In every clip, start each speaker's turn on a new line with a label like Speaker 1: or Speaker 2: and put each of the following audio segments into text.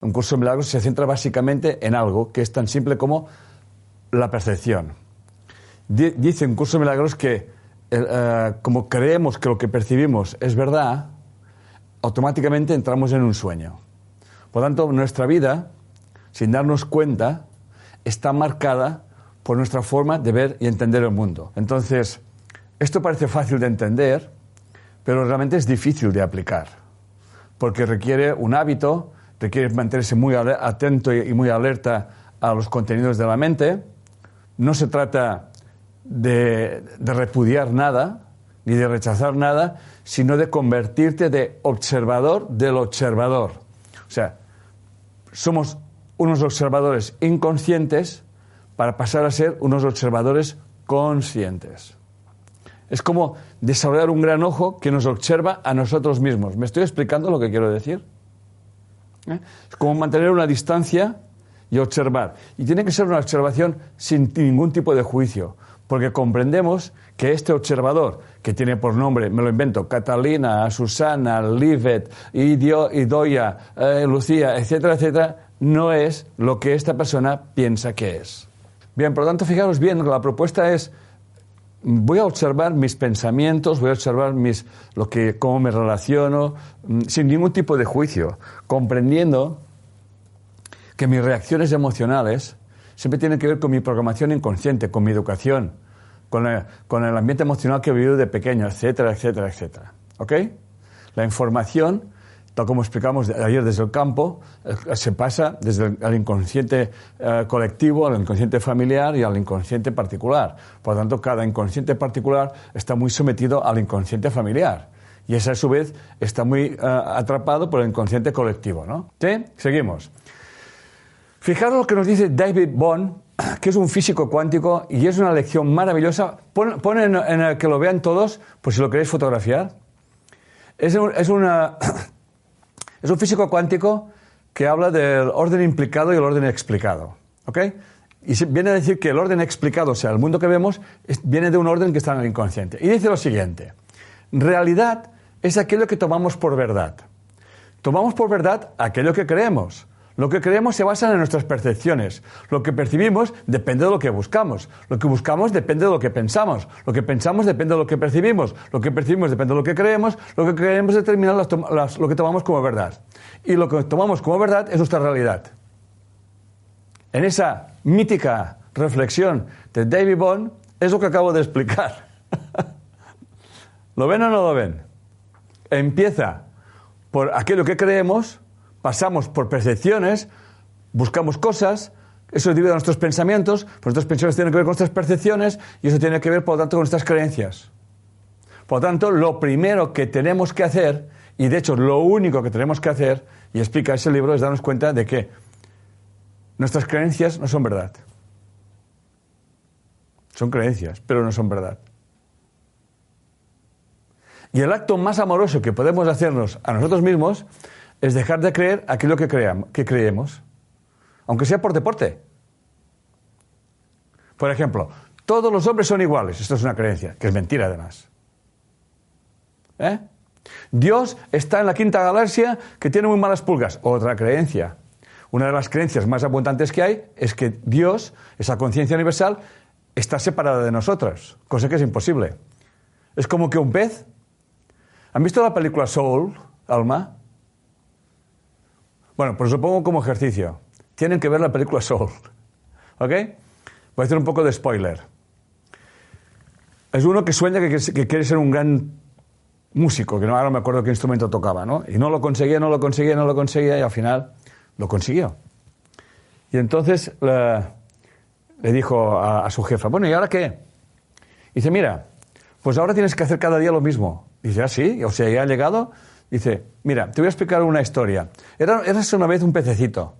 Speaker 1: Un curso de milagros se centra básicamente en algo que es tan simple como la percepción. Dice un curso de milagros que eh, como creemos que lo que percibimos es verdad, automáticamente entramos en un sueño. Por tanto, nuestra vida, sin darnos cuenta, está marcada por nuestra forma de ver y entender el mundo. Entonces, esto parece fácil de entender, pero realmente es difícil de aplicar, porque requiere un hábito, requiere mantenerse muy atento y muy alerta a los contenidos de la mente. No se trata de, repudiar nada, ni de rechazar nada, sino de convertirte de observador del observador. O sea, somos unos observadores inconscientes para pasar a ser unos observadores conscientes. Es como desarrollar un gran ojo que nos observa a nosotros mismos. ¿Me estoy explicando lo que quiero decir? ¿Eh? Es como mantener una distancia y observar. Y tiene que ser una observación sin ningún tipo de juicio porque comprendemos que este observador, que tiene por nombre, me lo invento, Catalina, Susana, Livet, Idoia, eh, Lucía, etcétera, etcétera, no es lo que esta persona piensa que es. Bien, por lo tanto, fijaros bien, la propuesta es, voy a observar mis pensamientos, voy a observar mis, lo que, cómo me relaciono, mm, sin ningún tipo de juicio, comprendiendo que mis reacciones emocionales siempre tiene que ver con mi programación inconsciente, con mi educación, con, el ambiente emocional que he vivido de pequeño, etcétera, etcétera, etcétera. ¿Ok? La información, tal como explicamos ayer desde el campo, eh, se pasa desde el inconsciente eh, colectivo al inconsciente familiar y al inconsciente particular. Por lo tanto, cada inconsciente particular está muy sometido al inconsciente familiar. Y ese, a su vez, está muy eh, atrapado por el inconsciente colectivo. ¿no? ¿Sí? Seguimos. Fijaros lo que nos dice David Bond, que es un físico cuántico y es una lección maravillosa. Pon, en, el que lo vean todos, por si lo queréis fotografiar. Es, es, una, es un físico cuántico que habla del orden implicado y el orden explicado. ¿Ok? Y viene a decir que el orden explicado, o sea, el mundo que vemos, viene de un orden que está en el inconsciente. Y dice lo siguiente: realidad es aquello que tomamos por verdad. Tomamos por verdad aquello que creemos. Lo que creemos se basa en nuestras percepciones. Lo que percibimos depende de lo que buscamos. Lo que buscamos depende de lo que pensamos. Lo que pensamos depende de lo que percibimos. Lo que percibimos depende de lo que creemos. Lo que creemos determina lo que tomamos como verdad. Y lo que tomamos como verdad es nuestra realidad. En esa mítica reflexión de David Bond es lo que acabo de explicar. ¿Lo ven o no lo ven? Empieza por aquello que creemos pasamos por percepciones, buscamos cosas, eso divide nuestros pensamientos, pues nuestros pensamientos tienen que ver con nuestras percepciones y eso tiene que ver, por lo tanto, con nuestras creencias. Por lo tanto, lo primero que tenemos que hacer, y de hecho lo único que tenemos que hacer, y explica ese libro, es darnos cuenta de que nuestras creencias no son verdad. Son creencias, pero no son verdad. Y el acto más amoroso que podemos hacernos a nosotros mismos es dejar de creer aquello que, que creemos, aunque sea por deporte. Por ejemplo, todos los hombres son iguales. Esto es una creencia, que es mentira además. ¿Eh? Dios está en la quinta galaxia que tiene muy malas pulgas. Otra creencia. Una de las creencias más abundantes que hay es que Dios, esa conciencia universal, está separada de nosotros, cosa que es imposible. Es como que un pez. ¿Han visto la película Soul, Alma? Bueno, pues lo pongo como ejercicio. Tienen que ver la película Soul. ¿Ok? Voy a hacer un poco de spoiler. Es uno que sueña que, quiere ser un gran músico, que no, ahora me acuerdo qué instrumento tocaba, ¿no? Y no lo conseguía, no lo conseguía, no lo conseguía, y al final lo consiguió. Y entonces le, dijo a, a, su jefa, bueno, ¿y ahora qué? dice, mira, pues ahora tienes que hacer cada día lo mismo. dice, ah, sí, o sea, ya ha llegado, Dice, mira, te voy a explicar una historia. Era, una vez un pececito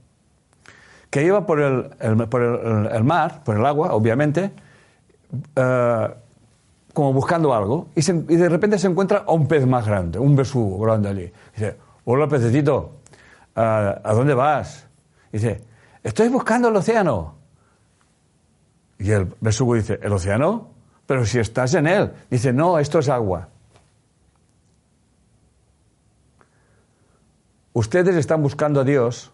Speaker 1: que iba por el, por el, mar, por el agua, obviamente, eh, como buscando algo, y, de repente se encuentra a un pez más grande, un besugo grande allí. Dice, hola pececito, ¿a dónde vas? Dice, estoy buscando el océano. Y el besugo dice, ¿el océano? Pero si estás en él. Dice, no, esto es agua. Ustedes están buscando a Dios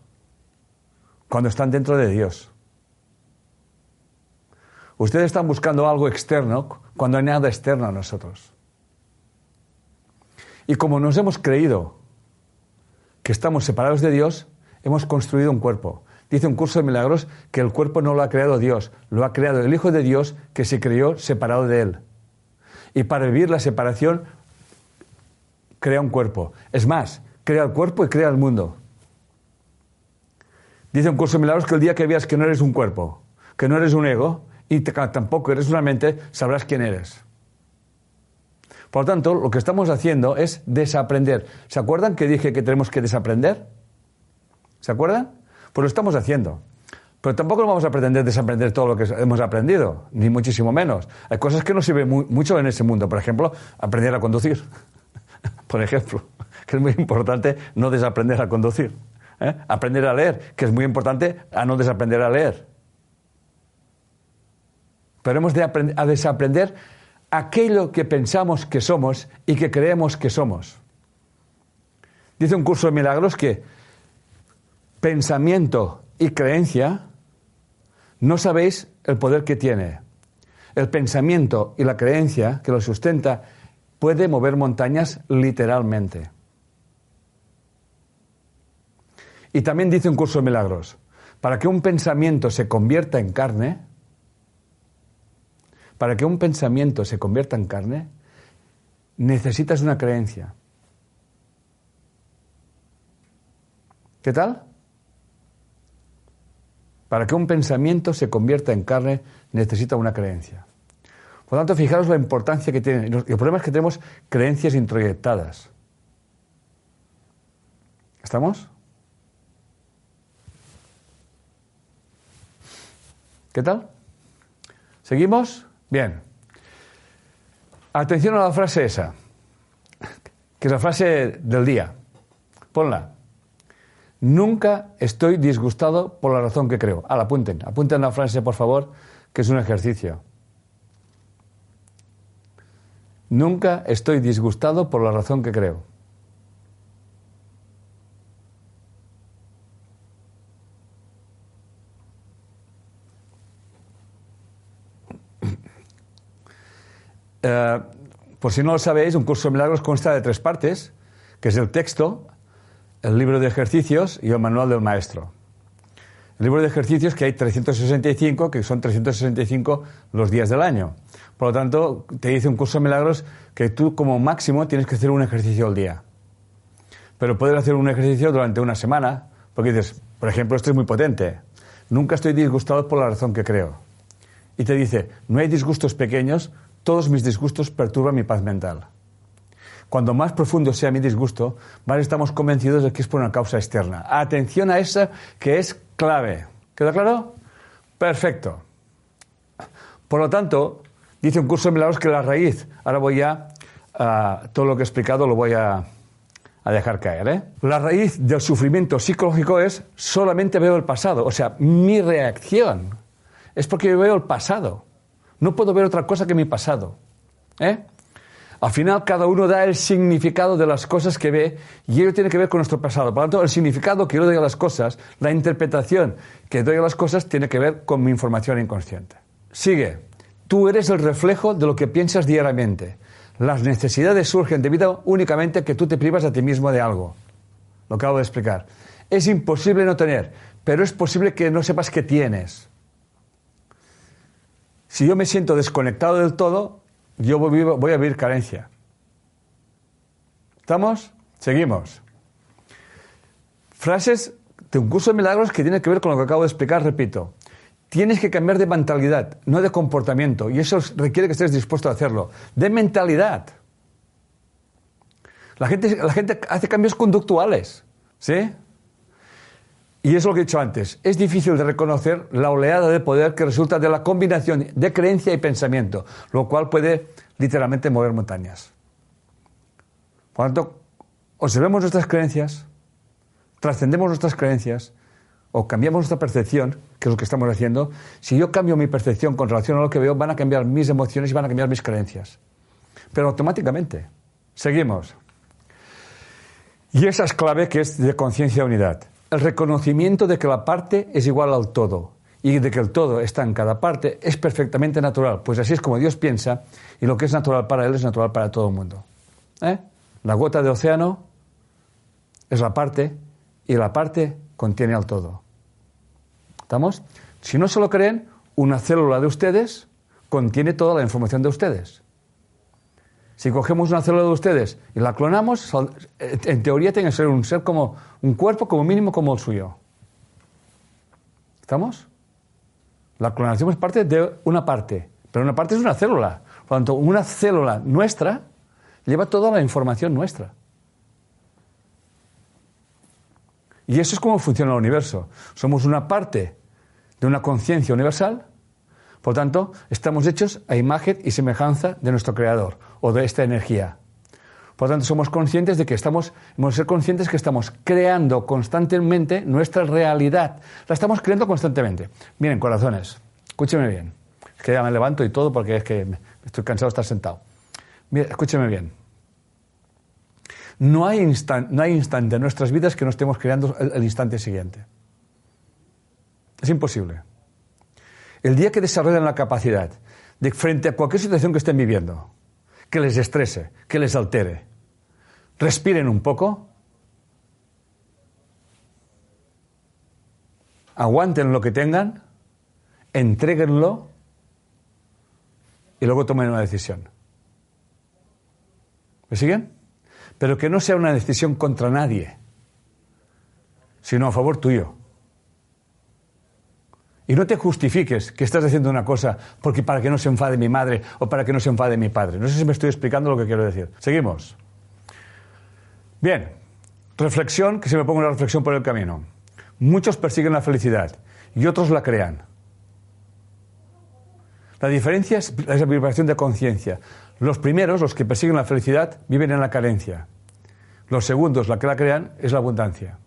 Speaker 1: cuando están dentro de Dios. Ustedes están buscando algo externo cuando hay nada externo a nosotros. Y como nos hemos creído que estamos separados de Dios, hemos construido un cuerpo. Dice un curso de milagros que el cuerpo no lo ha creado Dios, lo ha creado el Hijo de Dios que se creó separado de Él. Y para vivir la separación, crea un cuerpo. Es más, crea el cuerpo y crea el mundo. Dice un curso de milagros que el día que veas que no eres un cuerpo, que no eres un ego y tampoco eres una mente, sabrás quién eres. Por lo tanto, lo que estamos haciendo es desaprender. ¿Se acuerdan que dije que tenemos que desaprender? ¿Se acuerdan? Pues lo estamos haciendo. Pero tampoco vamos a pretender desaprender todo lo que hemos aprendido, ni muchísimo menos. Hay cosas que no sirven mucho en ese mundo. Por ejemplo, aprender a conducir. Por ejemplo, que es muy importante no desaprender a conducir. ¿eh? Aprender a leer, que es muy importante a no desaprender a leer. Pero hemos de a desaprender aquello que pensamos que somos y que creemos que somos. Dice un curso de milagros que pensamiento y creencia, no sabéis el poder que tiene. El pensamiento y la creencia que lo sustenta puede mover montañas literalmente. Y también dice un curso de milagros, para que un pensamiento se convierta en carne, para que un pensamiento se convierta en carne, necesitas una creencia. ¿Qué tal? Para que un pensamiento se convierta en carne necesita una creencia. Por lo tanto, fijaros la importancia que tiene. El problema es que tenemos creencias introyectadas. ¿Estamos? ¿Qué tal? ¿Seguimos? Bien. Atención a la frase esa, que es la frase del día. Ponla. Nunca estoy disgustado por la razón que creo. Ah, apunten, apunten la frase, por favor, que es un ejercicio. Nunca estoy disgustado por la razón que creo. Eh, por si no lo sabéis, un curso de milagros consta de tres partes, que es el texto, el libro de ejercicios y el manual del maestro. El libro de ejercicios que hay 365, que son 365 los días del año. Por lo tanto, te dice un curso de milagros que tú como máximo tienes que hacer un ejercicio al día. Pero puedes hacer un ejercicio durante una semana, porque dices, por ejemplo, esto es muy potente. Nunca estoy disgustado por la razón que creo. Y te dice, no hay disgustos pequeños, todos mis disgustos perturban mi paz mental. Cuando más profundo sea mi disgusto, más estamos convencidos de que es por una causa externa. Atención a esa que es clave. ¿Queda claro? Perfecto. Por lo tanto, dice un curso de milagros que la raíz, ahora voy a, todo lo que he explicado lo voy a, dejar caer. ¿eh? La raíz del sufrimiento psicológico es solamente veo el pasado, o sea, mi reacción es porque yo veo el pasado. No puedo ver otra cosa que mi pasado. ¿eh? Al final cada uno da el significado de las cosas que ve y ello tiene que ver con nuestro pasado. Por lo tanto, el significado que yo doy a las cosas, la interpretación que doy a las cosas, tiene que ver con mi información inconsciente. Sigue. Tú eres el reflejo de lo que piensas diariamente. Las necesidades surgen debido únicamente a que tú te privas a ti mismo de algo. Lo acabo de explicar. Es imposible no tener, pero es posible que no sepas que tienes. Si yo me siento desconectado del todo, yo voy, a vivir carencia. ¿Estamos? Seguimos. Frases de un curso de milagros que tiene que ver con lo que acabo de explicar, repito. Tienes que cambiar de mentalidad, no de comportamiento, y eso requiere que estés dispuesto a hacerlo. De mentalidad. La gente, la gente hace cambios conductuales, ¿sí? Y es lo que he dicho antes, es difícil de reconocer la oleada de poder que resulta de la combinación de creencia y pensamiento, lo cual puede literalmente mover montañas. Por lo tanto, observemos nuestras creencias, trascendemos nuestras creencias o cambiamos nuestra percepción, que es lo que estamos haciendo. Si yo cambio mi percepción con relación a lo que veo, van a cambiar mis emociones y van a cambiar mis creencias. Pero automáticamente. Seguimos. Y esa es clave que es de conciencia unidad. El reconocimiento de que la parte es igual al todo y de que el todo está en cada parte es perfectamente natural. Pues así es como Dios piensa y lo que es natural para Él es natural para todo el mundo. ¿Eh? La gota de océano es la parte y la parte contiene al todo. ¿Estamos? Si no se lo creen, una célula de ustedes contiene toda la información de ustedes. Si cogemos una célula de ustedes y la clonamos, en teoría tiene que ser un ser como un cuerpo como mínimo como el suyo. ¿Estamos? La clonación es parte de una parte, pero una parte es una célula. Por lo tanto, una célula nuestra lleva toda la información nuestra. Y eso es como funciona el universo. Somos una parte de una conciencia universal, por tanto, estamos hechos a imagen y semejanza de nuestro Creador o de esta energía. Por tanto, somos conscientes de que estamos, hemos ser conscientes que estamos creando constantemente nuestra realidad. La estamos creando constantemente. Miren, corazones, escúcheme bien. Es que ya me levanto y todo porque es que estoy cansado de estar sentado. Mira, escúcheme bien. No hay, no hay instante en nuestras vidas que no estemos creando el instante siguiente. Es imposible. El día que desarrollan la capacidad de frente a cualquier situación que estén viviendo, que les estrese, que les altere, respiren un poco, aguanten lo que tengan, entréguenlo y luego tomen una decisión. ¿Me siguen? Pero que no sea una decisión contra nadie, sino a favor tuyo. Y no te justifiques que estás haciendo una cosa porque para que no se enfade mi madre o para que no se enfade mi padre. No sé si me estoy explicando lo que quiero decir. Seguimos. Bien, reflexión, que se me ponga una reflexión por el camino. Muchos persiguen la felicidad y otros la crean. La diferencia es la vibración de conciencia. Los primeros, los que persiguen la felicidad, viven en la carencia. Los segundos, la que la crean, es la abundancia.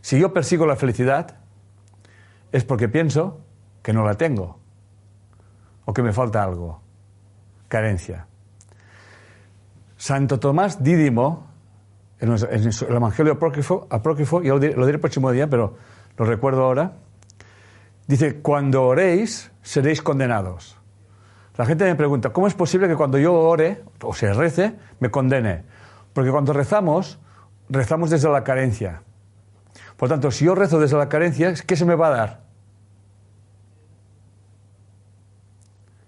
Speaker 1: Si yo persigo la felicidad, es porque pienso que no la tengo o que me falta algo. Carencia. Santo Tomás Dídimo, en el Evangelio apócrifo, apócrifo y lo diré el próximo día, pero lo recuerdo ahora, dice, cuando oréis seréis condenados. La gente me pregunta, ¿cómo es posible que cuando yo ore o se rece, me condene? Porque cuando rezamos, rezamos desde la carencia. Por tanto, si yo rezo desde la carencia, ¿qué se me va a dar?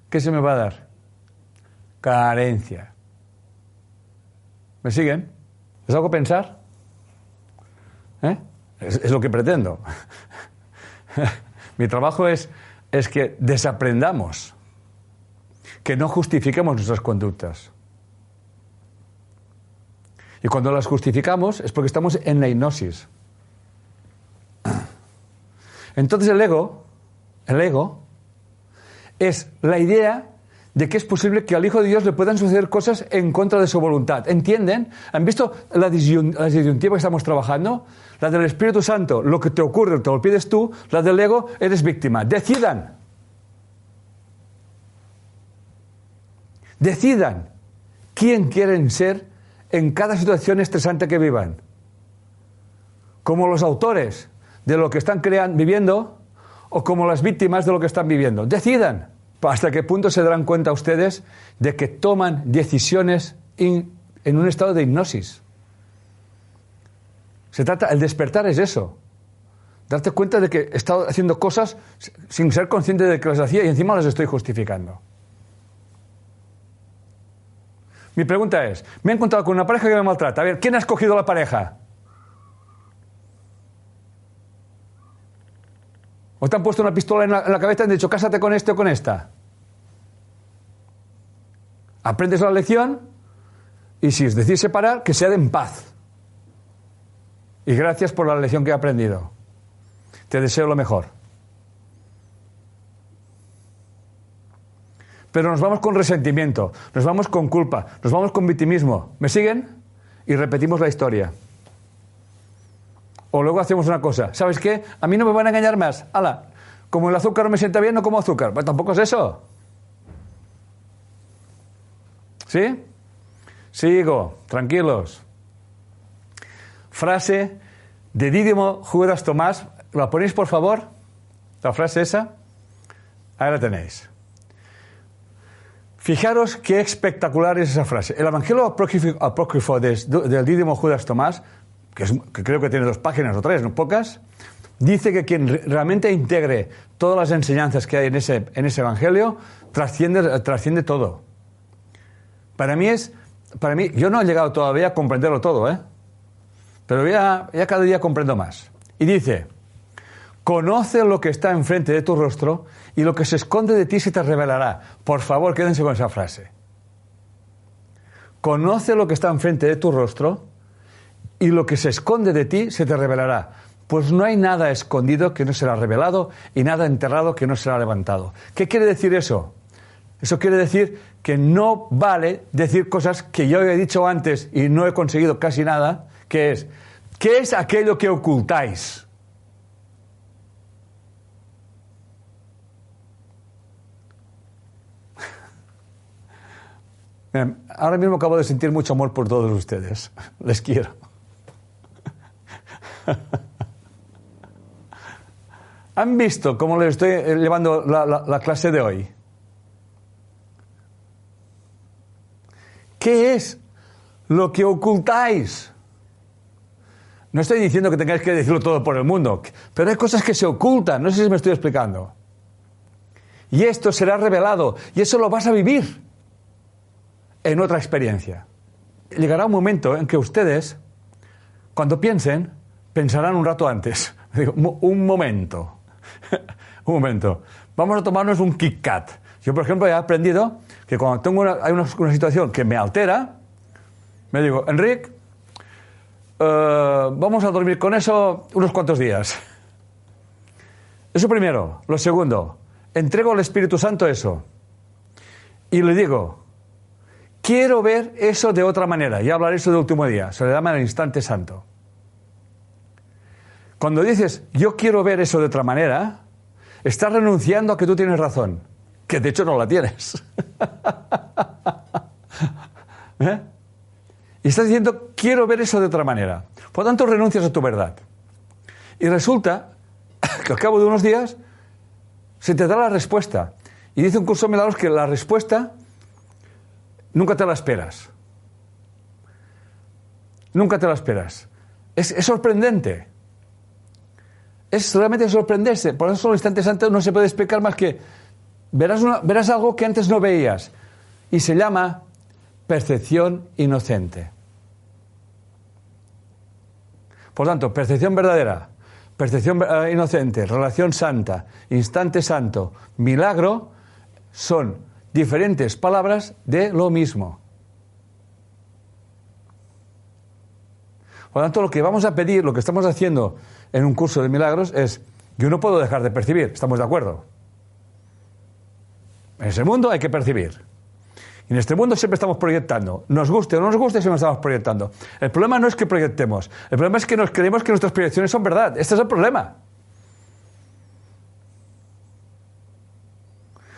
Speaker 1: ¿Qué se me va a dar? Carencia. ¿Me siguen? ¿Es algo pensar? ¿Eh? Es, lo que pretendo. Mi trabajo es, es que desaprendamos, que no justifiquemos nuestras conductas. Y cuando las justificamos es porque estamos en la hipnosis. Entonces el ego, el ego, es la idea de que es posible que al Hijo de Dios le puedan suceder cosas en contra de su voluntad. ¿Entienden? ¿Han visto la disyuntiva que estamos trabajando? La del Espíritu Santo, lo que te ocurre, te lo pides tú, la del ego, eres víctima. Decidan. Decidan quién quieren ser en cada situación estresante que vivan. Como los autores de lo que están creando, viviendo o como las víctimas de lo que están viviendo. Decidan hasta qué punto se darán cuenta ustedes de que toman decisiones en un estado de hipnosis. Se trata, el despertar es eso. Darte cuenta de que he estado haciendo cosas sin ser consciente de que las hacía y encima las estoy justificando. Mi pregunta es, me he encontrado con una pareja que me maltrata. A ver, ¿quién ha escogido la pareja? ¿O te han puesto una pistola en la, cabeza y han dicho, cásate con este o con esta? Aprendes la lección y si os decís separar, que sea de en paz. Y gracias por la lección que he aprendido. Te deseo lo mejor. Pero nos vamos con resentimiento, nos vamos con culpa, nos vamos con victimismo. ¿Me siguen? Y repetimos la historia. O luego hacemos una cosa, ¿sabes qué? A mí no me van a engañar más. Ala, como el azúcar no me sienta bien, no como azúcar. Pues tampoco es eso. ¿Sí? Sigo, tranquilos. Frase de Dídimo Judas Tomás. ¿La ponéis, por favor? La frase esa. Ahí la tenéis. Fijaros qué espectacular es esa frase. El Evangelio apócrifo del Dídimo Judas Tomás, que, creo que tiene dos páginas o tres, no pocas, dice que quien realmente integre todas las enseñanzas que hay en ese, en ese Evangelio trasciende, trasciende todo. Para mí es, para mí, yo no he llegado todavía a comprenderlo todo, ¿eh? Pero ya cada día comprendo más. Y dice, conoce lo que está enfrente de tu rostro y lo que se esconde de ti se te revelará. Por favor, quédense con esa frase. Conoce lo que está enfrente de tu rostro y lo que se esconde de ti se te revelará. Pues no hay nada escondido que no será revelado y nada enterrado que no será levantado. ¿Qué quiere decir eso? Eso quiere decir que no vale decir cosas que yo he dicho antes y no he conseguido casi nada, que es, ¿qué es aquello que ocultáis? ahora mismo acabo de sentir mucho amor por todos ustedes. Les quiero. ¿Han visto cómo les estoy llevando la, clase de hoy? ¿Qué es lo que ocultáis? No estoy diciendo que tengáis que decirlo todo por el mundo, pero hay cosas que se ocultan, no sé si me estoy explicando. Y esto será revelado, y eso lo vas a vivir en otra experiencia. Llegará un momento en que ustedes, cuando piensen, pensarán un rato antes. Un momento. un momento. Vamos a tomarnos un Kit Kat. Yo, por ejemplo, he aprendido que cuando tengo una, hay una, situación que me altera, me digo, Enrique, eh, vamos a dormir con eso unos cuantos días. Eso primero. Lo segundo, entrego al Espíritu Santo eso. Y le digo, quiero ver eso de otra manera. Y hablar eso del último día. Se le llama el instante santo. Cuando dices, yo quiero ver eso de otra manera, estás renunciando a que tú tienes razón, que de hecho no la tienes. ¿Eh? Y estás diciendo, quiero ver eso de otra manera. Por tanto, renuncias a tu verdad. Y resulta que al cabo de unos días se te da la respuesta. Y dice un curso de milagros que la respuesta nunca te la esperas. Nunca te la esperas. Es, es sorprendente es realmente sorprenderse. Por eso, los instantes antes no se puede explicar más que verás, verás algo que antes no veías. Y se llama percepción inocente. Por tanto, percepción verdadera, percepción eh, inocente, relación santa, instante santo, milagro, son diferentes palabras de lo mismo. Por lo tanto, lo que vamos a pedir, lo que estamos haciendo en un curso de milagros es, yo no puedo dejar de percibir, ¿estamos de acuerdo? En ese mundo hay que percibir. Y en este mundo siempre estamos proyectando. Nos guste o no nos guste, siempre estamos proyectando. El problema no es que proyectemos, el problema es que nos creemos que nuestras proyecciones son verdad. Este es el problema.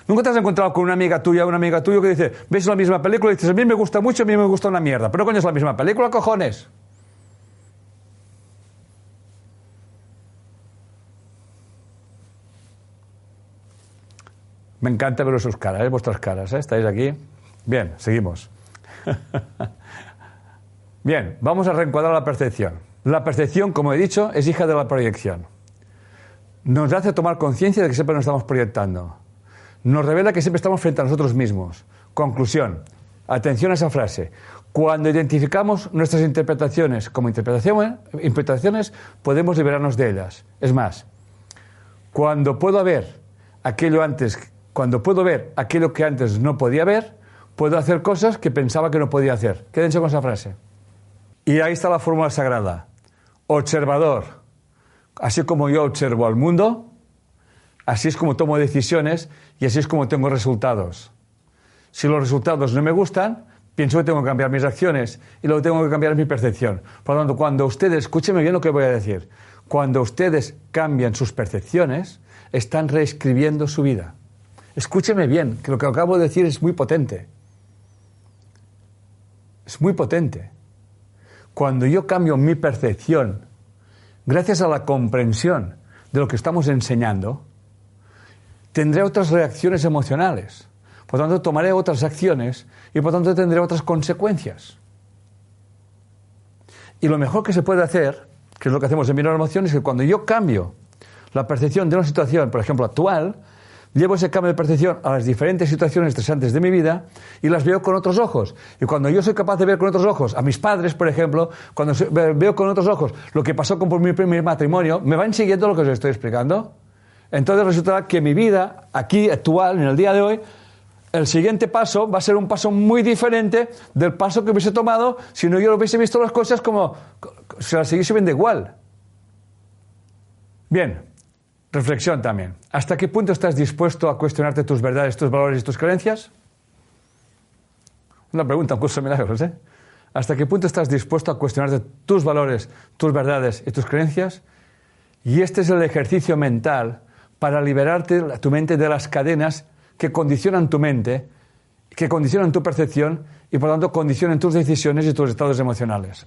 Speaker 1: Nunca te has encontrado con una amiga tuya una amiga tuya que dice, ves la misma película y dices, a mí me gusta mucho, a mí me gusta una mierda. Pero coño, es la misma película, cojones. Me encanta ver sus caras, ¿eh? vuestras caras. ¿eh? ¿Estáis aquí? Bien, seguimos. Bien, vamos a reencuadrar la percepción. La percepción, como he dicho, es hija de la proyección. Nos hace tomar conciencia de que siempre nos estamos proyectando. Nos revela que siempre estamos frente a nosotros mismos. Conclusión. Atención a esa frase. Cuando identificamos nuestras interpretaciones como interpretaciones, interpretaciones podemos liberarnos de ellas. Es más, cuando puedo ver aquello antes cuando puedo ver aquello que antes no podía ver, puedo hacer cosas que pensaba que no podía hacer. Quédense con esa frase. Y ahí está la fórmula sagrada. Observador. Así como yo observo al mundo, así es como tomo decisiones y así es como tengo resultados. Si los resultados no me gustan, pienso que tengo que cambiar mis acciones y luego tengo que cambiar mi percepción. Por lo tanto, cuando ustedes, escúchenme bien lo que voy a decir, cuando ustedes cambian sus percepciones, están reescribiendo su vida. Escúcheme bien, que lo que acabo de decir es muy potente. Es muy potente. Cuando yo cambio mi percepción, gracias a la comprensión de lo que estamos enseñando, tendré otras reacciones emocionales. Por tanto, tomaré otras acciones y por tanto tendré otras consecuencias. Y lo mejor que se puede hacer, que es lo que hacemos en Mirar Emoción, es que cuando yo cambio la percepción de una situación, por ejemplo, actual, llevo ese cambio de percepción a las diferentes situaciones estresantes de mi vida y las veo con otros ojos. Y cuando yo soy capaz de ver con otros ojos a mis padres, por ejemplo, cuando veo con otros ojos lo que pasó con mi primer matrimonio, ¿me van siguiendo lo que os estoy explicando? Entonces resultará que mi vida, aquí, actual, en el día de hoy, el siguiente paso va a ser un paso muy diferente del paso que hubiese tomado si no yo hubiese visto las cosas como si las siguiese viendo igual. Bien, Reflexión también. ¿Hasta qué punto estás dispuesto a cuestionarte tus verdades, tus valores y tus creencias? Una pregunta, un curso de milagros, ¿eh? ¿Hasta qué punto estás dispuesto a cuestionarte tus valores, tus verdades y tus creencias? Y este es el ejercicio mental para liberarte tu mente de las cadenas que condicionan tu mente, que condicionan tu percepción y por lo tanto condicionan tus decisiones y tus estados emocionales.